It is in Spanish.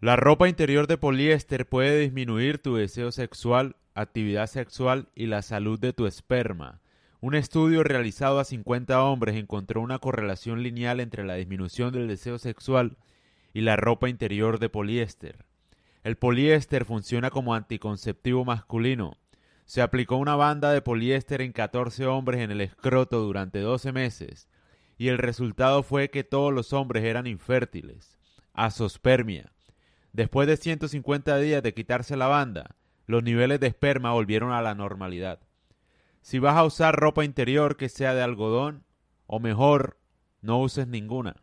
La ropa interior de poliéster puede disminuir tu deseo sexual, actividad sexual y la salud de tu esperma. Un estudio realizado a 50 hombres encontró una correlación lineal entre la disminución del deseo sexual y la ropa interior de poliéster. El poliéster funciona como anticonceptivo masculino. Se aplicó una banda de poliéster en 14 hombres en el escroto durante 12 meses y el resultado fue que todos los hombres eran infértiles. Asospermia. Después de 150 días de quitarse la banda, los niveles de esperma volvieron a la normalidad. Si vas a usar ropa interior que sea de algodón, o mejor, no uses ninguna.